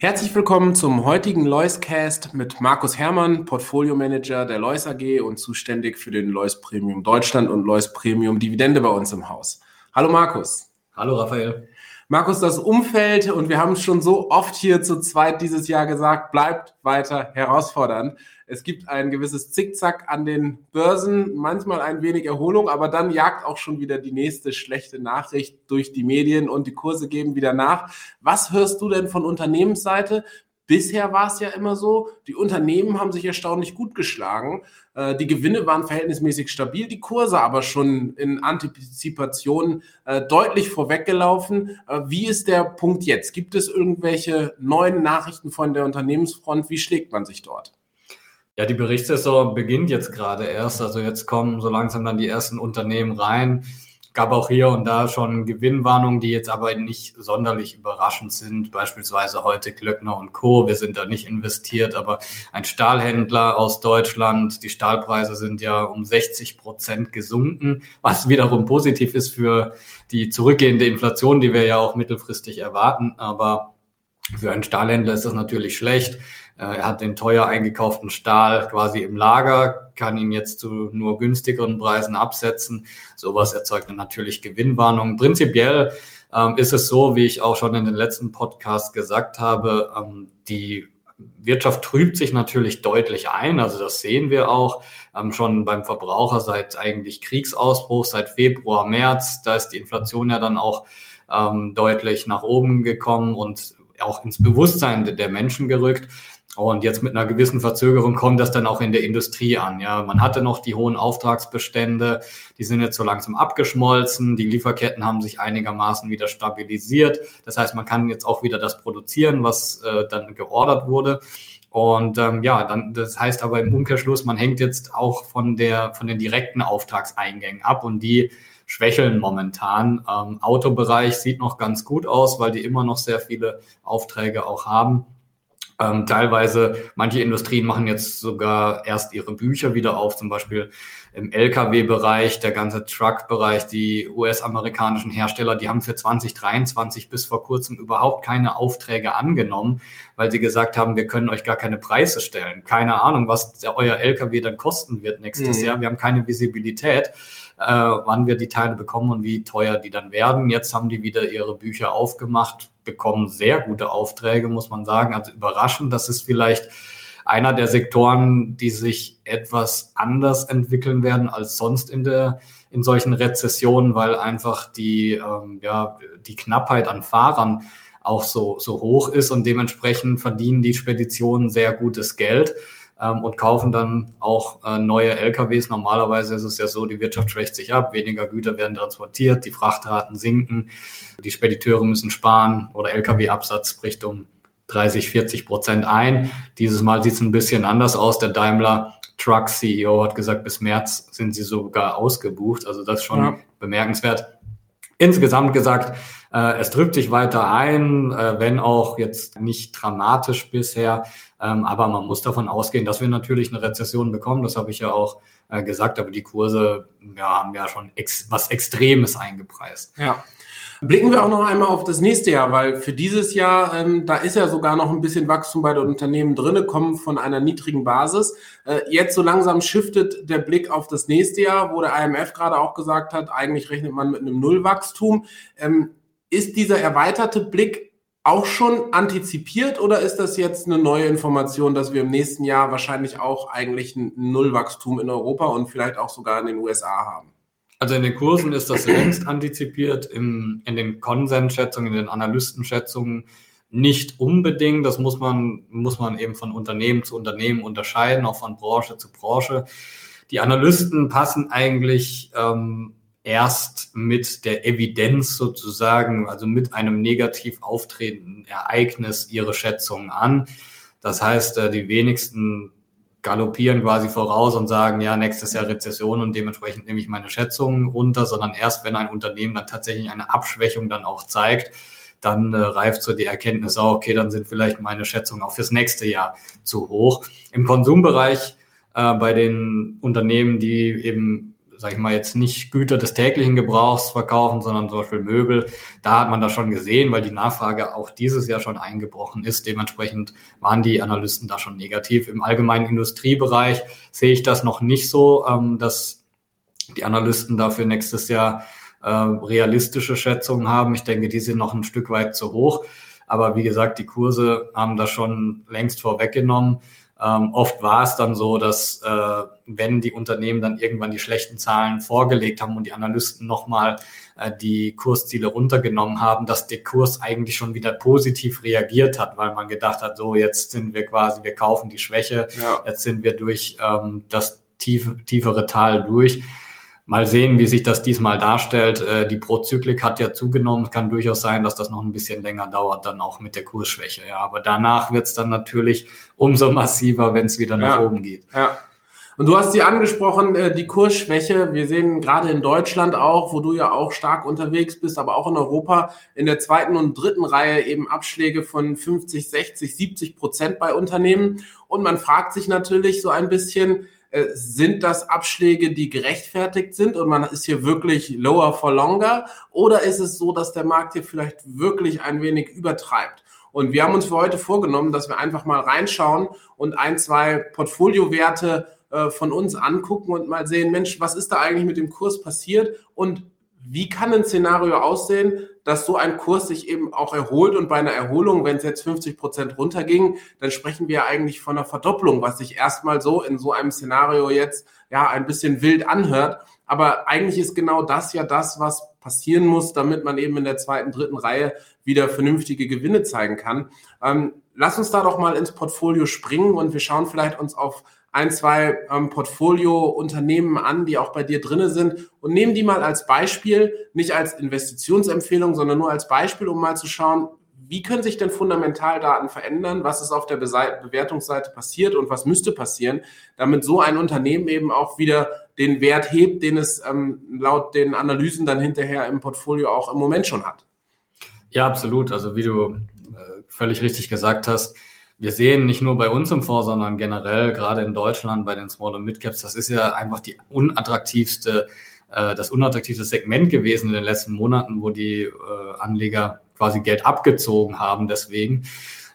Herzlich willkommen zum heutigen Loiscast mit Markus Hermann, Portfolio Manager der Lois AG und zuständig für den Lois Premium Deutschland und Lois Premium Dividende bei uns im Haus. Hallo Markus. Hallo Raphael. Markus, das Umfeld, und wir haben es schon so oft hier zu zweit dieses Jahr gesagt, bleibt weiter herausfordernd. Es gibt ein gewisses Zickzack an den Börsen, manchmal ein wenig Erholung, aber dann jagt auch schon wieder die nächste schlechte Nachricht durch die Medien und die Kurse geben wieder nach. Was hörst du denn von Unternehmensseite? Bisher war es ja immer so, die Unternehmen haben sich erstaunlich gut geschlagen. Äh, die Gewinne waren verhältnismäßig stabil, die Kurse aber schon in Antizipation äh, deutlich vorweggelaufen. Äh, wie ist der Punkt jetzt? Gibt es irgendwelche neuen Nachrichten von der Unternehmensfront? Wie schlägt man sich dort? Ja, die Berichtssaison beginnt jetzt gerade erst. Also jetzt kommen so langsam dann die ersten Unternehmen rein. Gab auch hier und da schon Gewinnwarnungen, die jetzt aber nicht sonderlich überraschend sind. Beispielsweise heute Glöckner und Co. Wir sind da nicht investiert, aber ein Stahlhändler aus Deutschland. Die Stahlpreise sind ja um 60 Prozent gesunken, was wiederum positiv ist für die zurückgehende Inflation, die wir ja auch mittelfristig erwarten. Aber für einen Stahlhändler ist das natürlich schlecht. Äh, er hat den teuer eingekauften Stahl quasi im Lager, kann ihn jetzt zu nur günstigeren Preisen absetzen. Sowas erzeugt natürlich Gewinnwarnungen. Prinzipiell ähm, ist es so, wie ich auch schon in den letzten Podcast gesagt habe, ähm, die Wirtschaft trübt sich natürlich deutlich ein. Also das sehen wir auch ähm, schon beim Verbraucher seit eigentlich Kriegsausbruch, seit Februar, März. Da ist die Inflation ja dann auch ähm, deutlich nach oben gekommen und auch ins Bewusstsein der Menschen gerückt. Und jetzt mit einer gewissen Verzögerung kommt das dann auch in der Industrie an. Ja, man hatte noch die hohen Auftragsbestände, die sind jetzt so langsam abgeschmolzen. Die Lieferketten haben sich einigermaßen wieder stabilisiert. Das heißt, man kann jetzt auch wieder das produzieren, was äh, dann geordert wurde. Und ähm, ja, dann das heißt aber im Umkehrschluss, man hängt jetzt auch von der von den direkten Auftragseingängen ab und die schwächeln momentan. Ähm, Autobereich sieht noch ganz gut aus, weil die immer noch sehr viele Aufträge auch haben. Ähm, teilweise, manche Industrien machen jetzt sogar erst ihre Bücher wieder auf, zum Beispiel im Lkw-Bereich, der ganze Truck-Bereich, die US-amerikanischen Hersteller, die haben für 2023 bis vor kurzem überhaupt keine Aufträge angenommen, weil sie gesagt haben, wir können euch gar keine Preise stellen. Keine Ahnung, was euer Lkw dann kosten wird nächstes mhm. Jahr. Wir haben keine Visibilität äh, wann wir die Teile bekommen und wie teuer die dann werden. Jetzt haben die wieder ihre Bücher aufgemacht, bekommen sehr gute Aufträge, muss man sagen. Also überraschend, das ist vielleicht einer der Sektoren, die sich etwas anders entwickeln werden als sonst in der in solchen Rezessionen, weil einfach die ähm, ja die Knappheit an Fahrern auch so so hoch ist und dementsprechend verdienen die Speditionen sehr gutes Geld ähm, und kaufen dann auch äh, neue LKWs. Normalerweise ist es ja so, die Wirtschaft schwächt sich ab, weniger Güter werden transportiert, die Frachtraten sinken, die Spediteure müssen sparen oder LKW-Absatz bricht um 30, 40 Prozent ein. Dieses Mal sieht es ein bisschen anders aus. Der Daimler Truck CEO hat gesagt, bis März sind sie sogar ausgebucht. Also das ist schon ja. bemerkenswert. Insgesamt gesagt, äh, es drückt sich weiter ein, äh, wenn auch jetzt nicht dramatisch bisher. Ähm, aber man muss davon ausgehen, dass wir natürlich eine Rezession bekommen. Das habe ich ja auch äh, gesagt. Aber die Kurse ja, haben ja schon ex was Extremes eingepreist. Ja. Blicken wir auch noch einmal auf das nächste Jahr, weil für dieses Jahr, ähm, da ist ja sogar noch ein bisschen Wachstum bei den Unternehmen drinne, kommen von einer niedrigen Basis. Äh, jetzt so langsam shiftet der Blick auf das nächste Jahr, wo der IMF gerade auch gesagt hat, eigentlich rechnet man mit einem Nullwachstum. Ähm, ist dieser erweiterte Blick auch schon antizipiert oder ist das jetzt eine neue Information, dass wir im nächsten Jahr wahrscheinlich auch eigentlich ein Nullwachstum in Europa und vielleicht auch sogar in den USA haben? Also in den Kursen ist das längst antizipiert, im, in den Konsensschätzungen, in den Analystenschätzungen nicht unbedingt. Das muss man, muss man eben von Unternehmen zu Unternehmen unterscheiden, auch von Branche zu Branche. Die Analysten passen eigentlich ähm, erst mit der Evidenz sozusagen, also mit einem negativ auftretenden Ereignis ihre Schätzungen an. Das heißt, äh, die wenigsten galoppieren quasi voraus und sagen, ja, nächstes Jahr Rezession und dementsprechend nehme ich meine Schätzungen runter, sondern erst wenn ein Unternehmen dann tatsächlich eine Abschwächung dann auch zeigt, dann äh, reift so die Erkenntnis auch, okay, dann sind vielleicht meine Schätzungen auch fürs nächste Jahr zu hoch. Im Konsumbereich äh, bei den Unternehmen, die eben sag ich mal, jetzt nicht Güter des täglichen Gebrauchs verkaufen, sondern zum Beispiel Möbel. Da hat man das schon gesehen, weil die Nachfrage auch dieses Jahr schon eingebrochen ist. Dementsprechend waren die Analysten da schon negativ. Im allgemeinen Industriebereich sehe ich das noch nicht so, ähm, dass die Analysten dafür nächstes Jahr äh, realistische Schätzungen haben. Ich denke, die sind noch ein Stück weit zu hoch. Aber wie gesagt, die Kurse haben das schon längst vorweggenommen. Ähm, oft war es dann so, dass äh, wenn die Unternehmen dann irgendwann die schlechten Zahlen vorgelegt haben und die Analysten nochmal äh, die Kursziele runtergenommen haben, dass der Kurs eigentlich schon wieder positiv reagiert hat, weil man gedacht hat, so jetzt sind wir quasi, wir kaufen die Schwäche, ja. jetzt sind wir durch ähm, das tiefe, tiefere Tal durch. Mal sehen, wie sich das diesmal darstellt. Äh, die Prozyklik hat ja zugenommen. Es kann durchaus sein, dass das noch ein bisschen länger dauert, dann auch mit der Kursschwäche. Ja, aber danach wird es dann natürlich umso massiver, wenn es wieder nach ja. oben geht. Ja. Und du hast sie angesprochen, äh, die Kursschwäche. Wir sehen gerade in Deutschland auch, wo du ja auch stark unterwegs bist, aber auch in Europa in der zweiten und dritten Reihe eben Abschläge von 50, 60, 70 Prozent bei Unternehmen. Und man fragt sich natürlich so ein bisschen, sind das Abschläge, die gerechtfertigt sind und man ist hier wirklich lower for longer? Oder ist es so, dass der Markt hier vielleicht wirklich ein wenig übertreibt? Und wir haben uns für heute vorgenommen, dass wir einfach mal reinschauen und ein, zwei Portfoliowerte äh, von uns angucken und mal sehen, Mensch, was ist da eigentlich mit dem Kurs passiert und wie kann ein Szenario aussehen, dass so ein Kurs sich eben auch erholt und bei einer Erholung, wenn es jetzt 50 Prozent runterging, dann sprechen wir eigentlich von einer Verdopplung, was sich erstmal so in so einem Szenario jetzt ja ein bisschen wild anhört. Aber eigentlich ist genau das ja das, was passieren muss, damit man eben in der zweiten, dritten Reihe wieder vernünftige Gewinne zeigen kann. Ähm, lass uns da doch mal ins Portfolio springen und wir schauen vielleicht uns auf ein, zwei ähm, Portfolio-Unternehmen an, die auch bei dir drinne sind und nehmen die mal als Beispiel, nicht als Investitionsempfehlung, sondern nur als Beispiel, um mal zu schauen, wie können sich denn Fundamentaldaten verändern? Was ist auf der Bewertungsseite passiert und was müsste passieren, damit so ein Unternehmen eben auch wieder den Wert hebt, den es ähm, laut den Analysen dann hinterher im Portfolio auch im Moment schon hat? Ja, absolut. Also wie du äh, völlig richtig gesagt hast, wir sehen nicht nur bei uns im Fonds, sondern generell gerade in Deutschland bei den Small- und Mid-Caps, das ist ja einfach die unattraktivste, äh, das unattraktivste Segment gewesen in den letzten Monaten, wo die äh, Anleger quasi Geld abgezogen haben. Deswegen,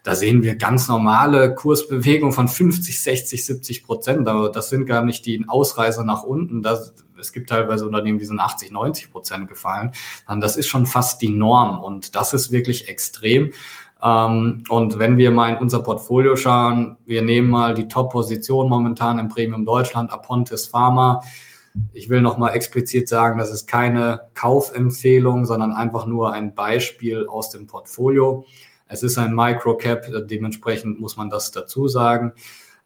da sehen wir ganz normale Kursbewegungen von 50, 60, 70 Prozent. Aber das sind gar nicht die Ausreißer nach unten. Das, es gibt teilweise Unternehmen, die sind 80, 90 Prozent gefallen. Das ist schon fast die Norm und das ist wirklich extrem. Ähm, und wenn wir mal in unser Portfolio schauen, wir nehmen mal die Top-Position momentan im Premium Deutschland, Apontis Pharma. Ich will nochmal explizit sagen, das ist keine Kaufempfehlung, sondern einfach nur ein Beispiel aus dem Portfolio. Es ist ein Microcap, dementsprechend muss man das dazu sagen.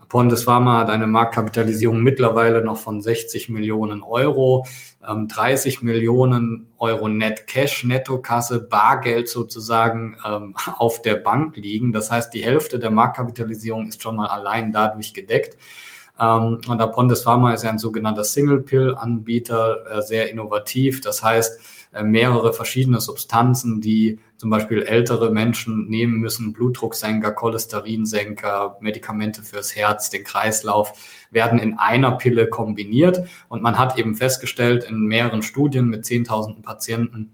Pontes Pharma hat eine Marktkapitalisierung mittlerweile noch von 60 Millionen Euro, 30 ähm, Millionen Euro Net Cash, Nettokasse, Bargeld sozusagen ähm, auf der Bank liegen. Das heißt, die Hälfte der Marktkapitalisierung ist schon mal allein dadurch gedeckt. Ähm, und der Pontes Pharma ist ja ein sogenannter Single-Pill-Anbieter, äh, sehr innovativ. Das heißt, mehrere verschiedene Substanzen, die zum Beispiel ältere Menschen nehmen müssen, Blutdrucksenker, Cholesterinsenker, Medikamente fürs Herz, den Kreislauf, werden in einer Pille kombiniert. Und man hat eben festgestellt in mehreren Studien mit 10.000 Patienten,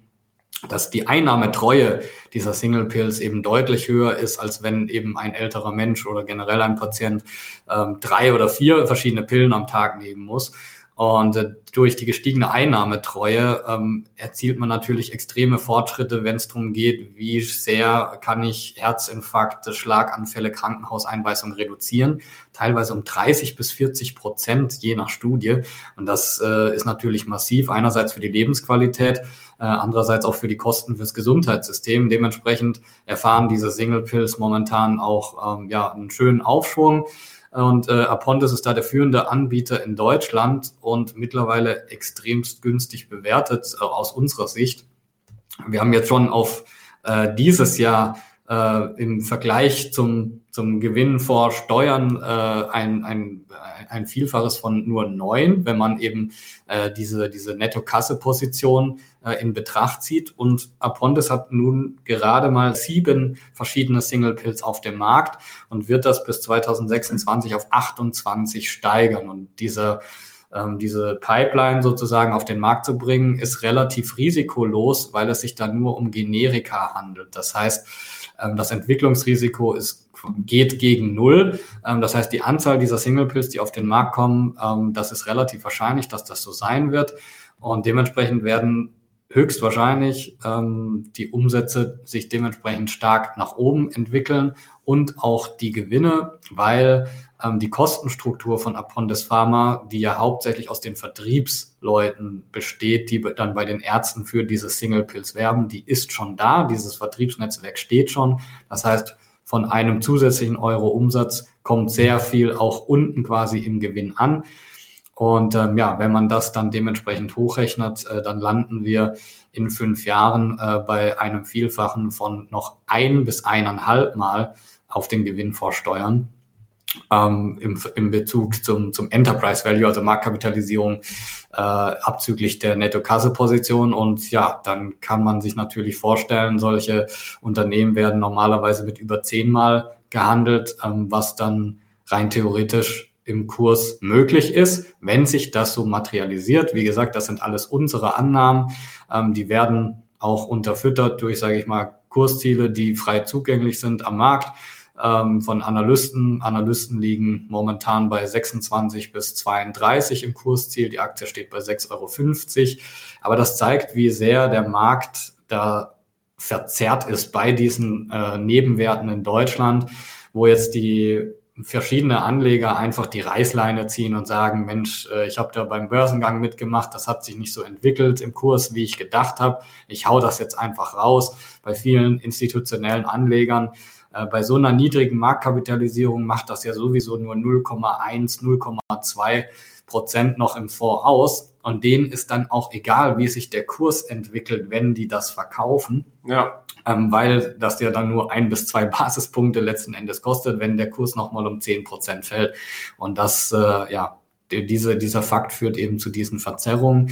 dass die Einnahmetreue dieser Single Pills eben deutlich höher ist, als wenn eben ein älterer Mensch oder generell ein Patient ähm, drei oder vier verschiedene Pillen am Tag nehmen muss. Und äh, durch die gestiegene Einnahmetreue ähm, erzielt man natürlich extreme Fortschritte, wenn es darum geht, wie sehr kann ich Herzinfarkte, Schlaganfälle, Krankenhauseinweisungen reduzieren. Teilweise um 30 bis 40 Prozent, je nach Studie. Und das äh, ist natürlich massiv, einerseits für die Lebensqualität, äh, andererseits auch für die Kosten fürs Gesundheitssystem. Dementsprechend erfahren diese Single Pills momentan auch ähm, ja, einen schönen Aufschwung. Und äh, Apontis ist da der führende Anbieter in Deutschland und mittlerweile extremst günstig bewertet äh, aus unserer Sicht. Wir haben jetzt schon auf äh, dieses Jahr äh, im Vergleich zum, zum Gewinn vor Steuern äh, ein, ein, ein Vielfaches von nur neun, wenn man eben äh, diese, diese Netto-Kasse-Position äh, in Betracht zieht. Und Apontes hat nun gerade mal sieben verschiedene Single-Pills auf dem Markt und wird das bis 2026 auf 28 steigern. Und diese ähm, diese Pipeline sozusagen auf den Markt zu bringen, ist relativ risikolos, weil es sich da nur um Generika handelt. Das heißt, das Entwicklungsrisiko ist, geht gegen Null. Ähm, das heißt, die Anzahl dieser Single Pills, die auf den Markt kommen, ähm, das ist relativ wahrscheinlich, dass das so sein wird. Und dementsprechend werden höchstwahrscheinlich die Umsätze sich dementsprechend stark nach oben entwickeln und auch die Gewinne, weil ähm, die Kostenstruktur von Apondes Pharma, die ja hauptsächlich aus den Vertriebsleuten besteht, die dann bei den Ärzten für diese Single Pills werben, die ist schon da. Dieses Vertriebsnetzwerk steht schon. Das heißt, von einem zusätzlichen Euro Umsatz kommt sehr viel auch unten quasi im Gewinn an. Und ähm, ja, wenn man das dann dementsprechend hochrechnet, äh, dann landen wir in fünf Jahren äh, bei einem Vielfachen von noch ein bis eineinhalb Mal auf den Gewinn vor Steuern ähm, im, im Bezug zum, zum Enterprise Value, also Marktkapitalisierung, äh, abzüglich der Netto-Kasse-Position. Und ja, dann kann man sich natürlich vorstellen, solche Unternehmen werden normalerweise mit über zehnmal gehandelt, ähm, was dann rein theoretisch im Kurs möglich ist, wenn sich das so materialisiert. Wie gesagt, das sind alles unsere Annahmen. Ähm, die werden auch unterfüttert durch, sage ich mal, Kursziele, die frei zugänglich sind am Markt ähm, von Analysten. Analysten liegen momentan bei 26 bis 32 im Kursziel. Die Aktie steht bei 6,50 Euro. Aber das zeigt, wie sehr der Markt da verzerrt ist bei diesen äh, Nebenwerten in Deutschland, wo jetzt die verschiedene Anleger einfach die Reißleine ziehen und sagen, Mensch, äh, ich habe da beim Börsengang mitgemacht, das hat sich nicht so entwickelt im Kurs, wie ich gedacht habe. Ich hau das jetzt einfach raus. Bei vielen institutionellen Anlegern bei so einer niedrigen Marktkapitalisierung macht das ja sowieso nur 0,1, 0,2 Prozent noch im Fonds aus. Und denen ist dann auch egal, wie sich der Kurs entwickelt, wenn die das verkaufen. Ja. Ähm, weil das ja dann nur ein bis zwei Basispunkte letzten Endes kostet, wenn der Kurs nochmal um 10 Prozent fällt. Und das, äh, ja, diese, dieser Fakt führt eben zu diesen Verzerrungen.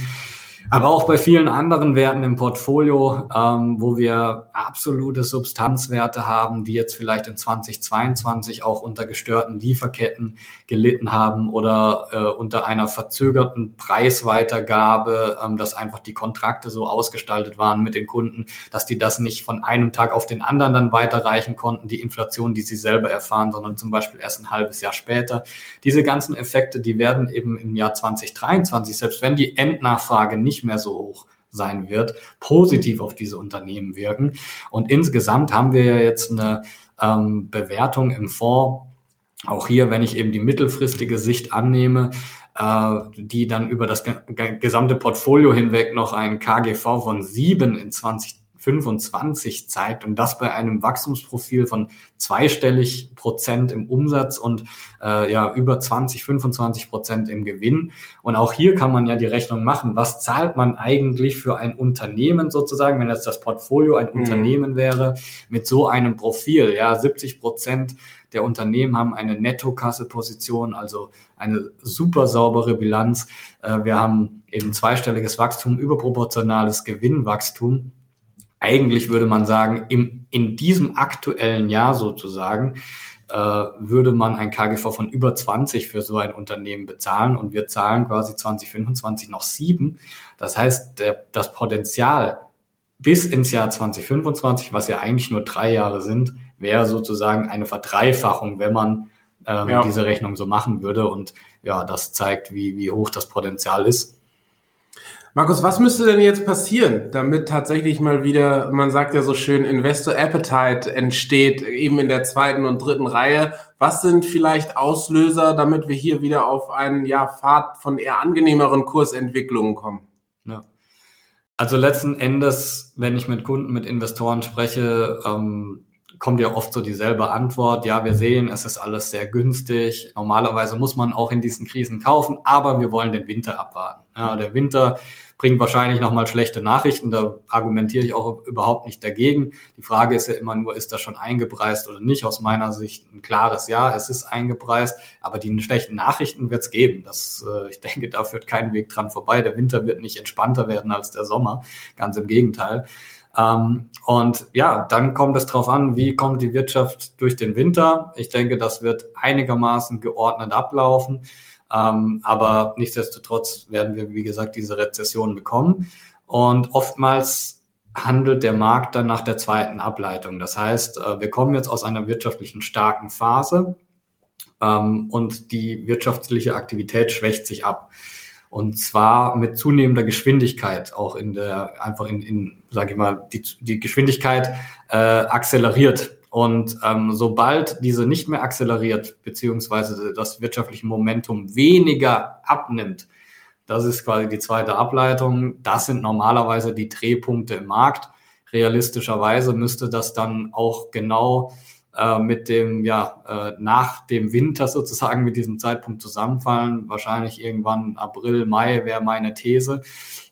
Aber auch bei vielen anderen Werten im Portfolio, ähm, wo wir absolute Substanzwerte haben, die jetzt vielleicht in 2022 auch unter gestörten Lieferketten gelitten haben oder äh, unter einer verzögerten Preisweitergabe, ähm, dass einfach die Kontrakte so ausgestaltet waren mit den Kunden, dass die das nicht von einem Tag auf den anderen dann weiterreichen konnten, die Inflation, die sie selber erfahren, sondern zum Beispiel erst ein halbes Jahr später. Diese ganzen Effekte, die werden eben im Jahr 2023, selbst wenn die Endnachfrage nicht nicht mehr so hoch sein wird, positiv auf diese Unternehmen wirken. Und insgesamt haben wir ja jetzt eine ähm, Bewertung im Fonds, auch hier, wenn ich eben die mittelfristige Sicht annehme, äh, die dann über das gesamte Portfolio hinweg noch ein KGV von sieben in 20 25 zeigt und das bei einem Wachstumsprofil von zweistellig Prozent im Umsatz und äh, ja über 20, 25 Prozent im Gewinn. Und auch hier kann man ja die Rechnung machen. Was zahlt man eigentlich für ein Unternehmen sozusagen, wenn jetzt das Portfolio ein mhm. Unternehmen wäre mit so einem Profil? Ja, 70 Prozent der Unternehmen haben eine Nettokasse-Position, also eine super saubere Bilanz. Äh, wir haben eben zweistelliges Wachstum, überproportionales Gewinnwachstum eigentlich würde man sagen, im, in diesem aktuellen Jahr sozusagen, äh, würde man ein KGV von über 20 für so ein Unternehmen bezahlen und wir zahlen quasi 2025 noch sieben. Das heißt, der, das Potenzial bis ins Jahr 2025, was ja eigentlich nur drei Jahre sind, wäre sozusagen eine Verdreifachung, wenn man ähm, ja. diese Rechnung so machen würde. Und ja, das zeigt, wie, wie hoch das Potenzial ist. Markus, was müsste denn jetzt passieren, damit tatsächlich mal wieder, man sagt ja so schön, Investor Appetite entsteht, eben in der zweiten und dritten Reihe? Was sind vielleicht Auslöser, damit wir hier wieder auf einen ja, Pfad von eher angenehmeren Kursentwicklungen kommen? Ja. Also letzten Endes, wenn ich mit Kunden, mit Investoren spreche, ähm, kommt ja oft so dieselbe Antwort. Ja, wir sehen, es ist alles sehr günstig. Normalerweise muss man auch in diesen Krisen kaufen, aber wir wollen den Winter abwarten. Ja, der Winter bringt wahrscheinlich nochmal schlechte Nachrichten. Da argumentiere ich auch überhaupt nicht dagegen. Die Frage ist ja immer nur, ist das schon eingepreist oder nicht? Aus meiner Sicht ein klares Ja, es ist eingepreist, aber die schlechten Nachrichten wird es geben. Das, äh, ich denke, da führt kein Weg dran vorbei. Der Winter wird nicht entspannter werden als der Sommer. Ganz im Gegenteil. Ähm, und ja, dann kommt es darauf an, wie kommt die Wirtschaft durch den Winter. Ich denke, das wird einigermaßen geordnet ablaufen. Ähm, aber nichtsdestotrotz werden wir, wie gesagt, diese Rezession bekommen. Und oftmals handelt der Markt dann nach der zweiten Ableitung. Das heißt, äh, wir kommen jetzt aus einer wirtschaftlichen starken Phase ähm, und die wirtschaftliche Aktivität schwächt sich ab. Und zwar mit zunehmender Geschwindigkeit, auch in der, einfach in, in sage ich mal, die, die Geschwindigkeit äh, akzeleriert und ähm, sobald diese nicht mehr akzeleriert, beziehungsweise das wirtschaftliche Momentum weniger abnimmt, das ist quasi die zweite Ableitung, das sind normalerweise die Drehpunkte im Markt. Realistischerweise müsste das dann auch genau äh, mit dem, ja, äh, nach dem Winter sozusagen mit diesem Zeitpunkt zusammenfallen. Wahrscheinlich irgendwann April, Mai wäre meine These.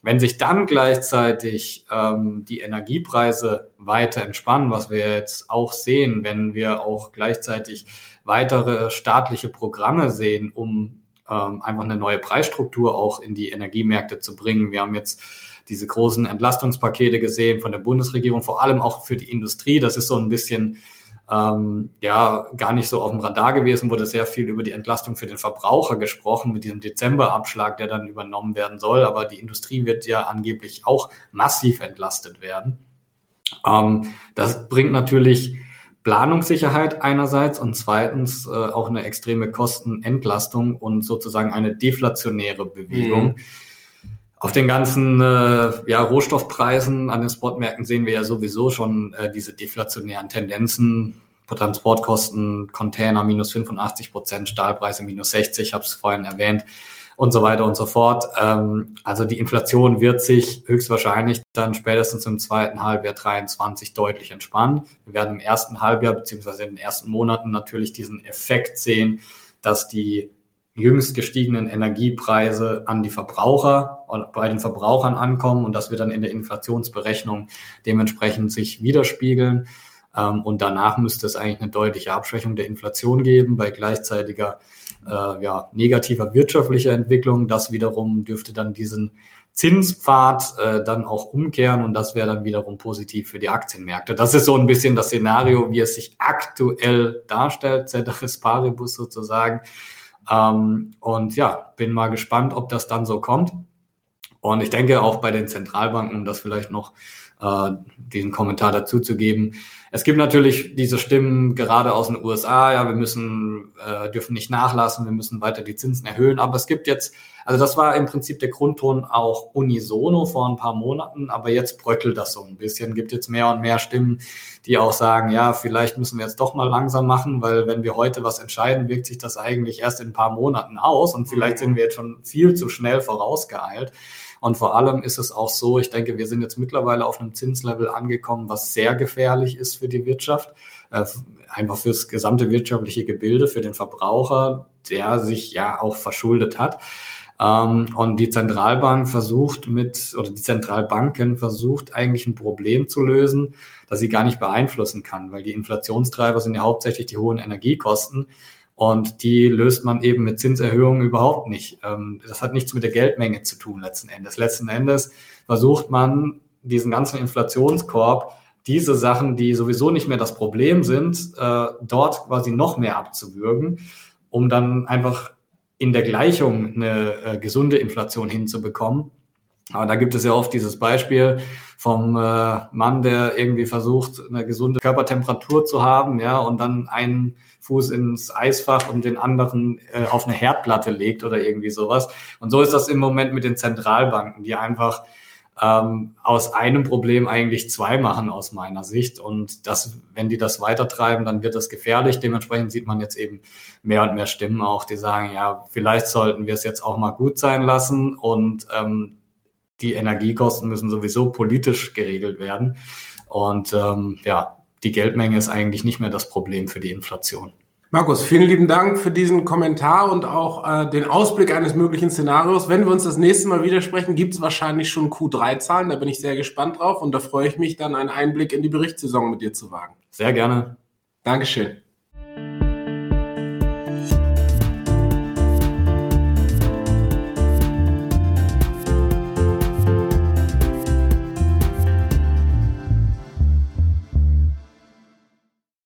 Wenn sich dann gleichzeitig ähm, die Energiepreise weiter entspannen, was wir jetzt auch sehen, wenn wir auch gleichzeitig weitere staatliche Programme sehen, um ähm, einfach eine neue Preisstruktur auch in die Energiemärkte zu bringen. Wir haben jetzt diese großen Entlastungspakete gesehen von der Bundesregierung, vor allem auch für die Industrie. Das ist so ein bisschen ähm, ja gar nicht so auf dem Radar gewesen, wurde sehr viel über die Entlastung für den Verbraucher gesprochen mit diesem Dezemberabschlag, der dann übernommen werden soll. Aber die Industrie wird ja angeblich auch massiv entlastet werden. Ähm, das bringt natürlich Planungssicherheit einerseits und zweitens äh, auch eine extreme Kostenentlastung und sozusagen eine deflationäre Bewegung. Mhm. Auf den ganzen äh, ja, Rohstoffpreisen an den Spotmärkten sehen wir ja sowieso schon äh, diese deflationären Tendenzen. Transportkosten, Container minus 85 Prozent, Stahlpreise minus 60, ich habe es vorhin erwähnt und so weiter und so fort. Ähm, also die Inflation wird sich höchstwahrscheinlich dann spätestens im zweiten Halbjahr 23 deutlich entspannen. Wir werden im ersten Halbjahr beziehungsweise in den ersten Monaten natürlich diesen Effekt sehen, dass die jüngst gestiegenen Energiepreise an die Verbraucher und bei den Verbrauchern ankommen und das wird dann in der Inflationsberechnung dementsprechend sich widerspiegeln. Ähm, und danach müsste es eigentlich eine deutliche Abschwächung der Inflation geben bei gleichzeitiger äh, ja, negativer wirtschaftlicher Entwicklung. Das wiederum dürfte dann diesen Zinspfad äh, dann auch umkehren und das wäre dann wiederum positiv für die Aktienmärkte. Das ist so ein bisschen das Szenario, wie es sich aktuell darstellt, Ceteris Paribus sozusagen. Ähm, und ja, bin mal gespannt, ob das dann so kommt. Und ich denke auch bei den Zentralbanken, um das vielleicht noch äh, diesen Kommentar dazu zu geben. Es gibt natürlich diese Stimmen gerade aus den USA, ja, wir müssen, äh, dürfen nicht nachlassen, wir müssen weiter die Zinsen erhöhen. Aber es gibt jetzt, also das war im Prinzip der Grundton auch unisono vor ein paar Monaten, aber jetzt bröckelt das so ein bisschen. Gibt jetzt mehr und mehr Stimmen, die auch sagen, ja, vielleicht müssen wir jetzt doch mal langsam machen, weil wenn wir heute was entscheiden, wirkt sich das eigentlich erst in ein paar Monaten aus und vielleicht sind wir jetzt schon viel zu schnell vorausgeeilt. Und vor allem ist es auch so, ich denke, wir sind jetzt mittlerweile auf einem Zinslevel angekommen, was sehr gefährlich ist für die Wirtschaft, äh, einfach fürs gesamte wirtschaftliche Gebilde, für den Verbraucher, der sich ja auch verschuldet hat. Ähm, und die Zentralbank versucht mit, oder die Zentralbanken versucht eigentlich ein Problem zu lösen, das sie gar nicht beeinflussen kann, weil die Inflationstreiber sind ja hauptsächlich die hohen Energiekosten. Und die löst man eben mit Zinserhöhungen überhaupt nicht. Ähm, das hat nichts mit der Geldmenge zu tun letzten Endes. Letzten Endes versucht man diesen ganzen Inflationskorb, diese Sachen, die sowieso nicht mehr das Problem sind, äh, dort quasi noch mehr abzuwürgen, um dann einfach in der Gleichung eine äh, gesunde Inflation hinzubekommen. Aber da gibt es ja oft dieses Beispiel vom äh, Mann, der irgendwie versucht, eine gesunde Körpertemperatur zu haben, ja, und dann einen Fuß ins Eisfach und den anderen äh, auf eine Herdplatte legt oder irgendwie sowas. Und so ist das im Moment mit den Zentralbanken, die einfach ähm, aus einem Problem eigentlich zwei machen aus meiner Sicht. Und das, wenn die das weitertreiben, dann wird das gefährlich. Dementsprechend sieht man jetzt eben mehr und mehr Stimmen auch, die sagen, ja, vielleicht sollten wir es jetzt auch mal gut sein lassen und ähm, die Energiekosten müssen sowieso politisch geregelt werden. Und ähm, ja, die Geldmenge ist eigentlich nicht mehr das Problem für die Inflation. Markus, vielen lieben Dank für diesen Kommentar und auch äh, den Ausblick eines möglichen Szenarios. Wenn wir uns das nächste Mal widersprechen, gibt es wahrscheinlich schon Q3-Zahlen. Da bin ich sehr gespannt drauf und da freue ich mich dann, einen Einblick in die Berichtssaison mit dir zu wagen. Sehr gerne. Dankeschön.